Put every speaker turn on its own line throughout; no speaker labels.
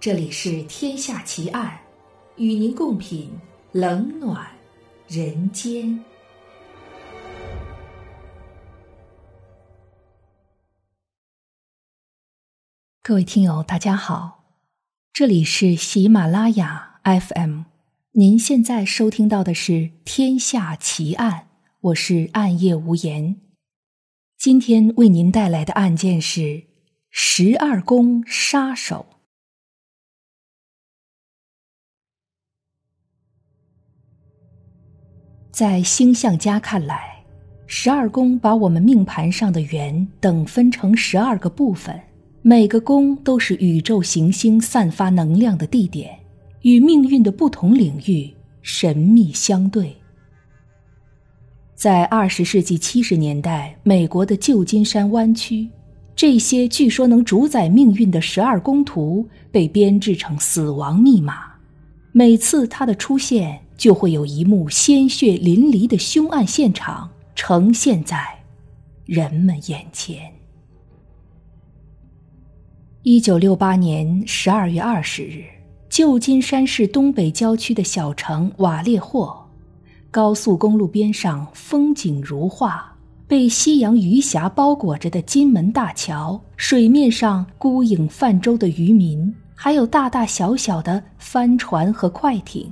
这里是《天下奇案》，与您共品冷暖人间。各位听友，大家好，这里是喜马拉雅 FM，您现在收听到的是《天下奇案》，我是暗夜无言。今天为您带来的案件是十二宫杀手。在星象家看来，十二宫把我们命盘上的元等分成十二个部分，每个宫都是宇宙行星散发能量的地点，与命运的不同领域神秘相对。在二十世纪七十年代，美国的旧金山湾区，这些据说能主宰命运的十二宫图被编制成死亡密码，每次它的出现。就会有一幕鲜血淋漓的凶案现场呈现在人们眼前。一九六八年十二月二十日，旧金山市东北郊区的小城瓦列霍，高速公路边上风景如画，被夕阳余霞包裹着的金门大桥，水面上孤影泛舟的渔民，还有大大小小的帆船和快艇。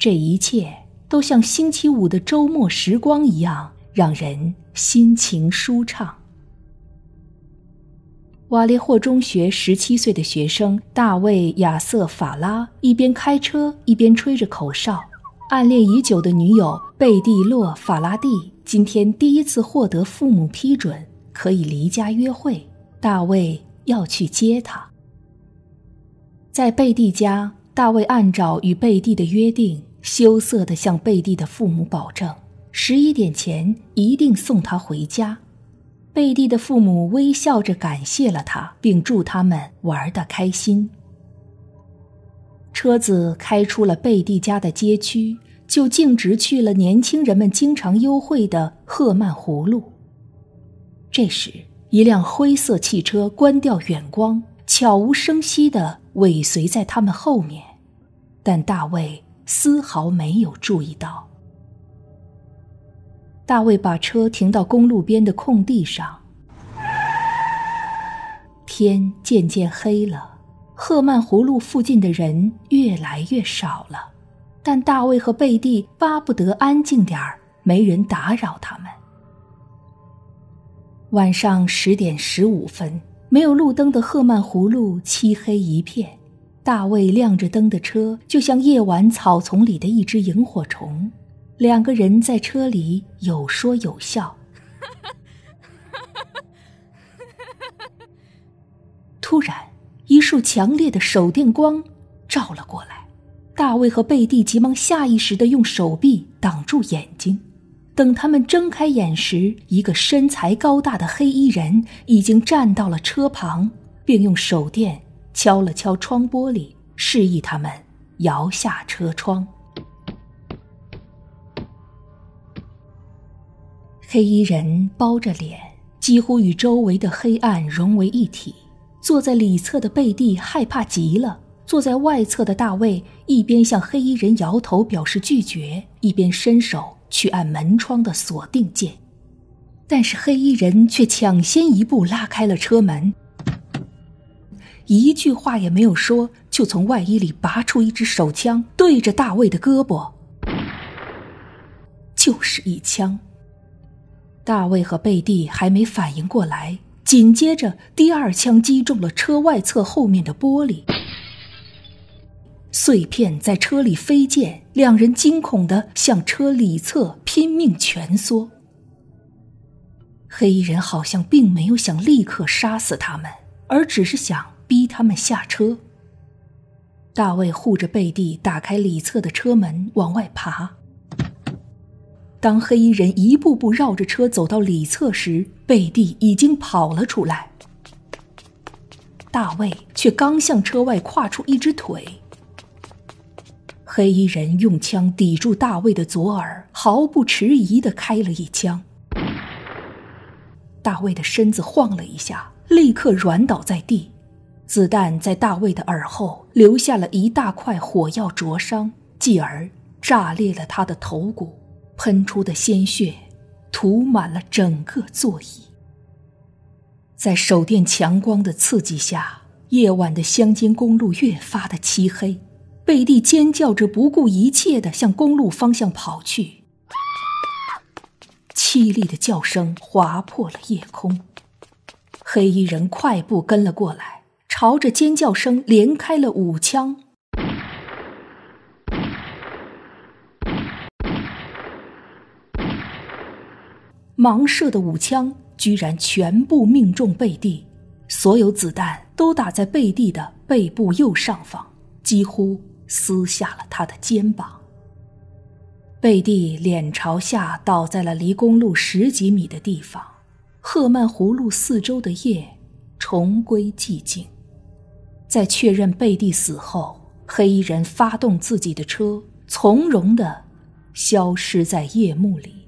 这一切都像星期五的周末时光一样，让人心情舒畅。瓦列霍中学十七岁的学生大卫·亚瑟·法拉一边开车一边吹着口哨。暗恋已久的女友贝蒂洛·法拉蒂今天第一次获得父母批准，可以离家约会。大卫要去接她。在贝蒂家，大卫按照与贝蒂的约定。羞涩地向贝蒂的父母保证，十一点前一定送她回家。贝蒂的父母微笑着感谢了他，并祝他们玩得开心。车子开出了贝蒂家的街区，就径直去了年轻人们经常幽会的赫曼湖路。这时，一辆灰色汽车关掉远光，悄无声息地尾随在他们后面，但大卫。丝毫没有注意到。大卫把车停到公路边的空地上。天渐渐黑了，赫曼湖路附近的人越来越少了，但大卫和贝蒂巴不得安静点儿，没人打扰他们。晚上十点十五分，没有路灯的赫曼湖路漆黑一片。大卫亮着灯的车，就像夜晚草丛里的一只萤火虫。两个人在车里有说有笑。突然，一束强烈的手电光照了过来。大卫和贝蒂急忙下意识的用手臂挡住眼睛。等他们睁开眼时，一个身材高大的黑衣人已经站到了车旁，并用手电。敲了敲窗玻璃，示意他们摇下车窗。黑衣人包着脸，几乎与周围的黑暗融为一体。坐在里侧的贝蒂害怕极了，坐在外侧的大卫一边向黑衣人摇头表示拒绝，一边伸手去按门窗的锁定键，但是黑衣人却抢先一步拉开了车门。一句话也没有说，就从外衣里拔出一支手枪，对着大卫的胳膊，就是一枪。大卫和贝蒂还没反应过来，紧接着第二枪击中了车外侧后面的玻璃，碎片在车里飞溅，两人惊恐的向车里侧拼命蜷缩。黑衣人好像并没有想立刻杀死他们，而只是想。逼他们下车。大卫护着贝蒂，打开里侧的车门往外爬。当黑衣人一步步绕着车走到里侧时，贝蒂已经跑了出来。大卫却刚向车外跨出一只腿。黑衣人用枪抵住大卫的左耳，毫不迟疑的开了一枪。大卫的身子晃了一下，立刻软倒在地。子弹在大卫的耳后留下了一大块火药灼伤，继而炸裂了他的头骨，喷出的鲜血涂满了整个座椅。在手电强光的刺激下，夜晚的乡间公路越发的漆黑。贝蒂尖叫着，不顾一切的向公路方向跑去。凄厉的叫声划破了夜空。黑衣人快步跟了过来，朝着尖叫声连开了五枪。盲射的五枪居然全部命中贝蒂，所有子弹都打在贝蒂的背部右上方，几乎撕下了他的肩膀。贝蒂脸朝下倒在了离公路十几米的地方。赫曼湖路四周的夜重归寂静。在确认贝蒂死后，黑衣人发动自己的车，从容的消失在夜幕里。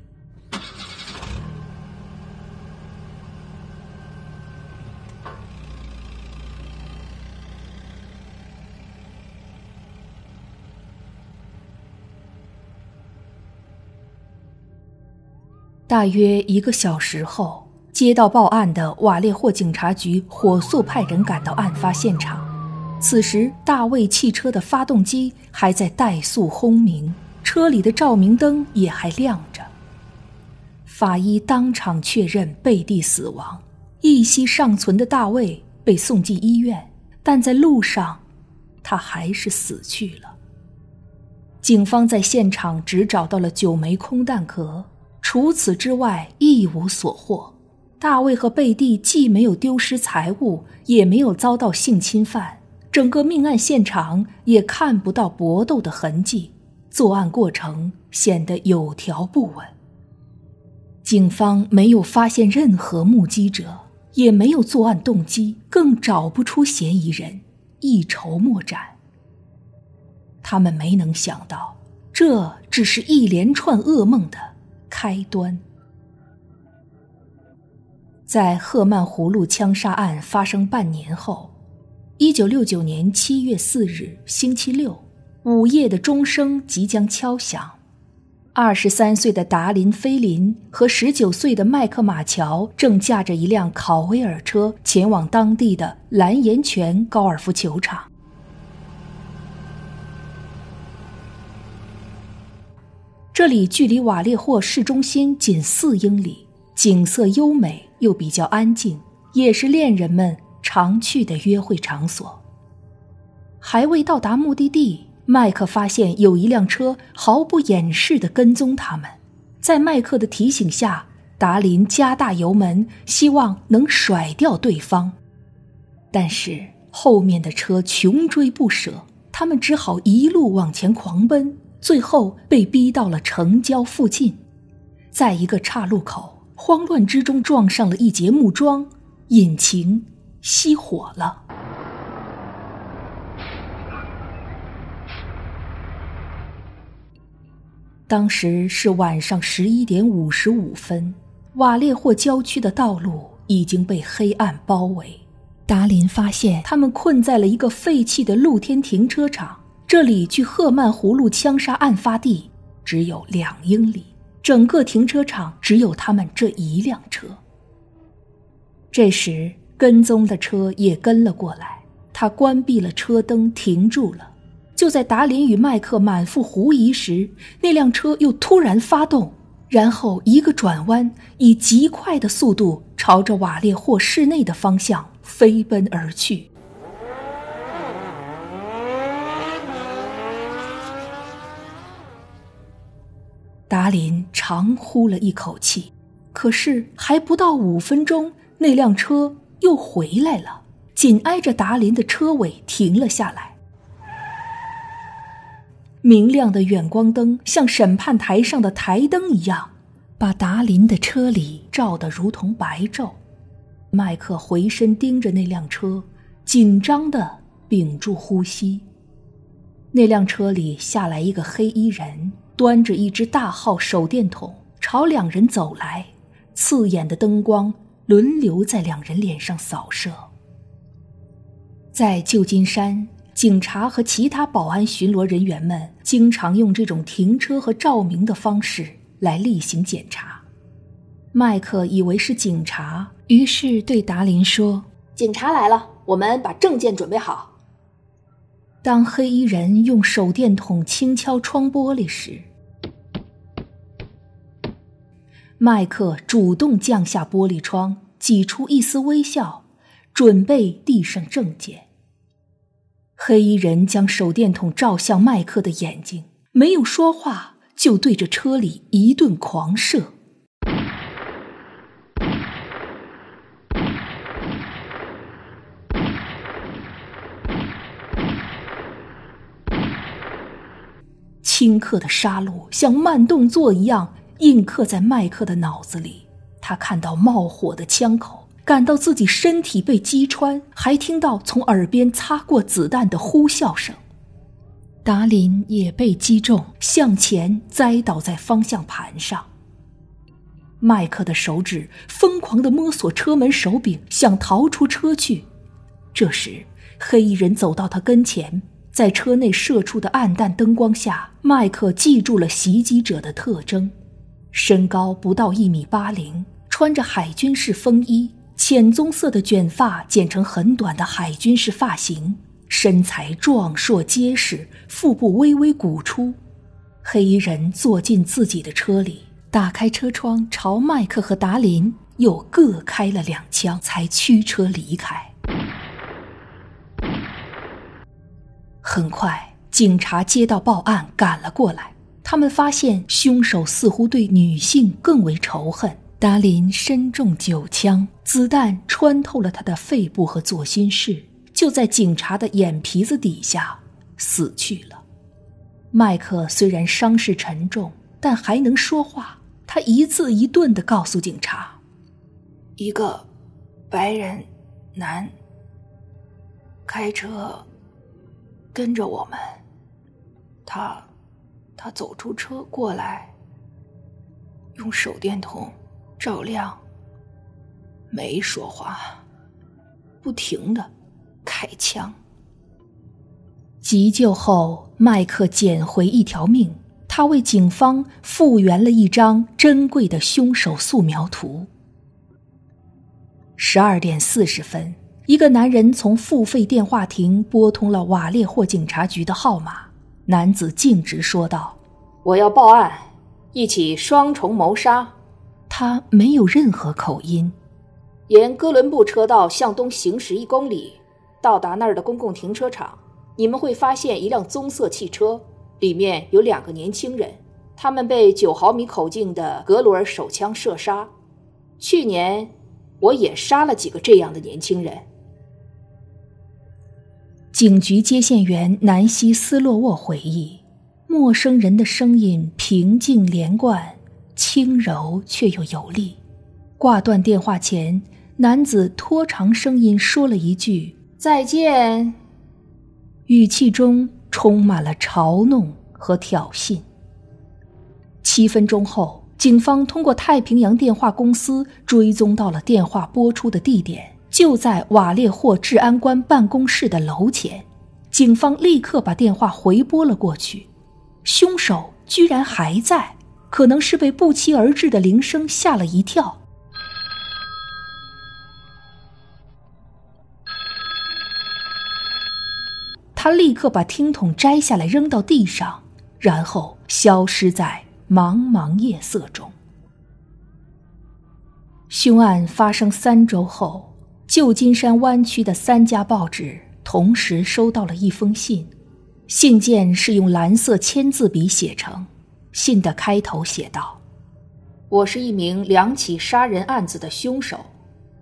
大约一个小时后。接到报案的瓦列霍警察局火速派人赶到案发现场。此时，大卫汽车的发动机还在怠速轰鸣，车里的照明灯也还亮着。法医当场确认贝蒂死亡，一息尚存的大卫被送进医院，但在路上，他还是死去了。警方在现场只找到了九枚空弹壳，除此之外一无所获。大卫和贝蒂既没有丢失财物，也没有遭到性侵犯，整个命案现场也看不到搏斗的痕迹，作案过程显得有条不紊。警方没有发现任何目击者，也没有作案动机，更找不出嫌疑人，一筹莫展。他们没能想到，这只是一连串噩梦的开端。在赫曼湖路枪杀案发生半年后，一九六九年七月四日星期六午夜的钟声即将敲响。二十三岁的达林·菲林和十九岁的麦克·马乔正驾着一辆考威尔车前往当地的蓝岩泉高尔夫球场。这里距离瓦列霍市中心仅四英里，景色优美。又比较安静，也是恋人们常去的约会场所。还未到达目的地，麦克发现有一辆车毫不掩饰地跟踪他们。在麦克的提醒下，达林加大油门，希望能甩掉对方。但是后面的车穷追不舍，他们只好一路往前狂奔，最后被逼到了城郊附近，在一个岔路口。慌乱之中撞上了一节木桩，引擎熄火了。当时是晚上十一点五十五分，瓦列霍郊区的道路已经被黑暗包围。达林发现他们困在了一个废弃的露天停车场，这里距赫曼湖路枪杀案发地只有两英里。整个停车场只有他们这一辆车。这时，跟踪的车也跟了过来，他关闭了车灯，停住了。就在达林与麦克满腹狐疑时，那辆车又突然发动，然后一个转弯，以极快的速度朝着瓦列霍市内的方向飞奔而去。达林长呼了一口气，可是还不到五分钟，那辆车又回来了，紧挨着达林的车尾停了下来。明亮的远光灯像审判台上的台灯一样，把达林的车里照得如同白昼。麦克回身盯着那辆车，紧张的屏住呼吸。那辆车里下来一个黑衣人。端着一只大号手电筒朝两人走来，刺眼的灯光轮流在两人脸上扫射。在旧金山，警察和其他保安巡逻人员们经常用这种停车和照明的方式来例行检查。麦克以为是警察，于是对达林说：“
警察来了，我们把证件准备好。”
当黑衣人用手电筒轻敲窗玻璃时，麦克主动降下玻璃窗，挤出一丝微笑，准备递上证件。黑衣人将手电筒照向麦克的眼睛，没有说话，就对着车里一顿狂射。顷刻的杀戮像慢动作一样印刻在麦克的脑子里。他看到冒火的枪口，感到自己身体被击穿，还听到从耳边擦过子弹的呼啸声。达林也被击中，向前栽倒在方向盘上。麦克的手指疯狂地摸索车门手柄，想逃出车去。这时，黑衣人走到他跟前。在车内射出的暗淡灯光下，麦克记住了袭击者的特征：身高不到一米八零，穿着海军式风衣，浅棕色的卷发剪成很短的海军式发型，身材壮硕结实，腹部微微鼓出。黑衣人坐进自己的车里，打开车窗，朝麦克和达林又各开了两枪，才驱车离开。很快，警察接到报案，赶了过来。他们发现凶手似乎对女性更为仇恨。达林身中九枪，子弹穿透了他的肺部和左心室，就在警察的眼皮子底下死去了。麦克虽然伤势沉重，但还能说话。他一字一顿地告诉警察：“
一个白人男开车。”跟着我们，他，他走出车过来，用手电筒照亮，没说话，不停的开枪。
急救后，麦克捡回一条命，他为警方复原了一张珍贵的凶手素描图。十二点四十分。一个男人从付费电话亭拨通了瓦列霍警察局的号码。男子径直说道：“
我要报案，一起双重谋杀。”
他没有任何口音。
沿哥伦布车道向东行驶一公里，到达那儿的公共停车场，你们会发现一辆棕色汽车，里面有两个年轻人，他们被九毫米口径的格鲁尔手枪射杀。去年，我也杀了几个这样的年轻人。
警局接线员南希·斯洛沃回忆：“陌生人的声音平静连贯，轻柔却又有力。”挂断电话前，男子拖长声音说了一句“再见”，语气中充满了嘲弄和挑衅。七分钟后，警方通过太平洋电话公司追踪到了电话拨出的地点。就在瓦列霍治安官办公室的楼前，警方立刻把电话回拨了过去。凶手居然还在，可能是被不期而至的铃声吓了一跳。他立刻把听筒摘下来扔到地上，然后消失在茫茫夜色中。凶案发生三周后。旧金山湾区的三家报纸同时收到了一封信，信件是用蓝色签字笔写成。信的开头写道：“
我是一名两起杀人案子的凶手。”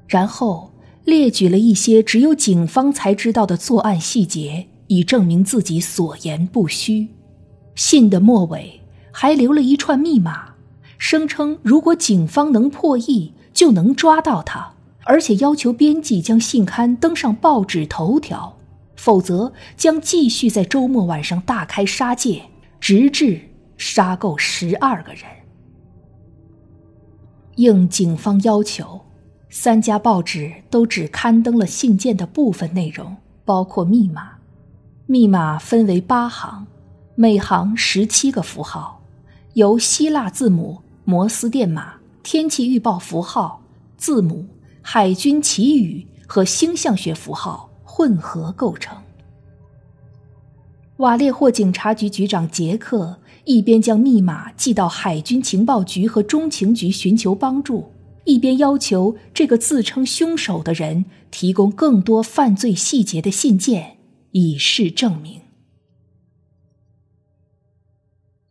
然后列举了一些只有警方才知道的作案细节，以证明自己所言不虚。信的末尾还留了一串密码，声称如果警方能破译，就能抓到他。而且要求编辑将信刊登上报纸头条，否则将继续在周末晚上大开杀戒，直至杀够十二个人。应警方要求，三家报纸都只刊登了信件的部分内容，包括密码。密码分为八行，每行十七个符号，由希腊字母、摩斯电码、天气预报符号、字母、海军旗语和星象学符号混合构成。瓦列霍警察局局长杰克一边将密码寄到海军情报局和中情局寻求帮助，一边要求这个自称凶手的人提供更多犯罪细节的信件。以示证明。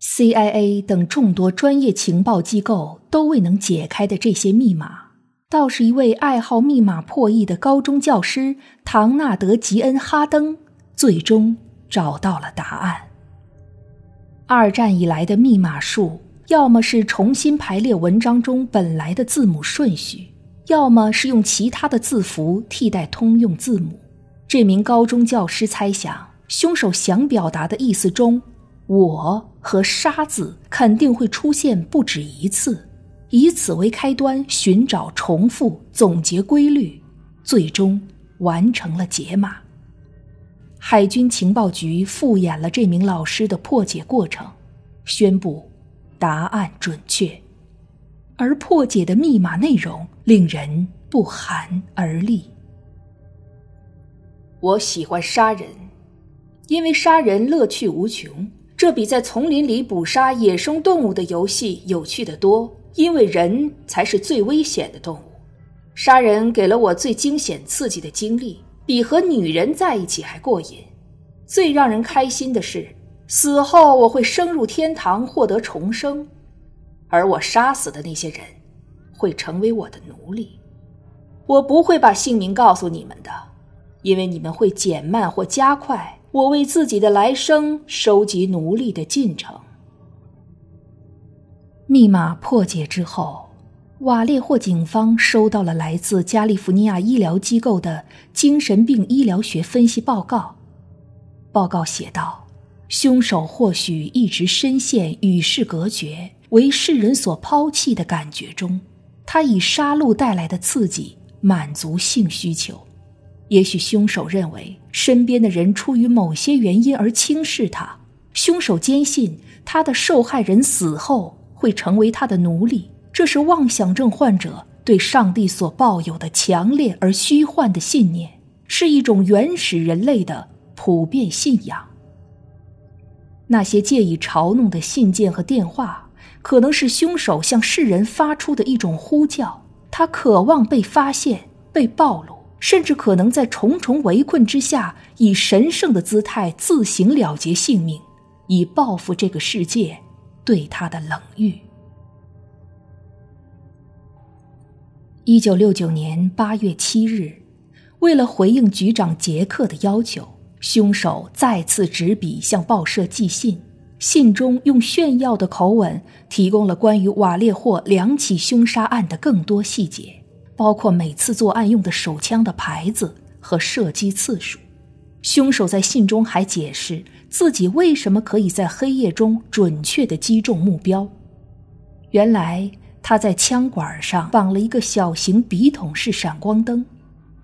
CIA 等众多专业情报机构都未能解开的这些密码，倒是一位爱好密码破译的高中教师唐纳德·吉恩·哈登最终找到了答案。二战以来的密码术，要么是重新排列文章中本来的字母顺序，要么是用其他的字符替代通用字母。这名高中教师猜想，凶手想表达的意思中，“我”和“沙”字肯定会出现不止一次，以此为开端，寻找重复、总结规律，最终完成了解码。海军情报局复演了这名老师的破解过程，宣布答案准确，而破解的密码内容令人不寒而栗。
我喜欢杀人，因为杀人乐趣无穷。这比在丛林里捕杀野生动物的游戏有趣的多，因为人才是最危险的动物。杀人给了我最惊险刺激的经历，比和女人在一起还过瘾。最让人开心的是，死后我会升入天堂，获得重生，而我杀死的那些人，会成为我的奴隶。我不会把姓名告诉你们的。因为你们会减慢或加快我为自己的来生收集奴隶的进程。
密码破解之后，瓦列霍警方收到了来自加利福尼亚医疗机构的精神病医疗学分析报告。报告写道：凶手或许一直深陷与世隔绝、为世人所抛弃的感觉中，他以杀戮带来的刺激满足性需求。也许凶手认为身边的人出于某些原因而轻视他，凶手坚信他的受害人死后会成为他的奴隶，这是妄想症患者对上帝所抱有的强烈而虚幻的信念，是一种原始人类的普遍信仰。那些借以嘲弄的信件和电话，可能是凶手向世人发出的一种呼叫，他渴望被发现、被暴露。甚至可能在重重围困之下，以神圣的姿态自行了结性命，以报复这个世界对他的冷遇。一九六九年八月七日，为了回应局长杰克的要求，凶手再次执笔向报社寄信，信中用炫耀的口吻提供了关于瓦列霍两起凶杀案的更多细节。包括每次作案用的手枪的牌子和射击次数。凶手在信中还解释自己为什么可以在黑夜中准确地击中目标。原来他在枪管上绑了一个小型笔筒式闪光灯，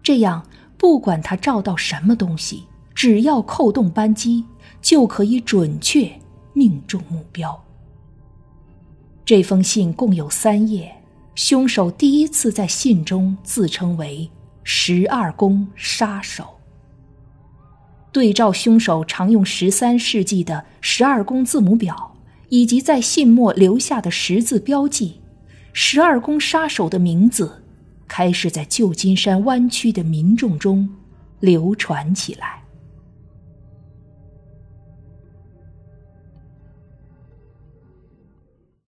这样不管他照到什么东西，只要扣动扳机，就可以准确命中目标。这封信共有三页。凶手第一次在信中自称为“十二宫杀手”。对照凶手常用十三世纪的十二宫字母表，以及在信末留下的十字标记，“十二宫杀手”的名字开始在旧金山湾区的民众中流传起来。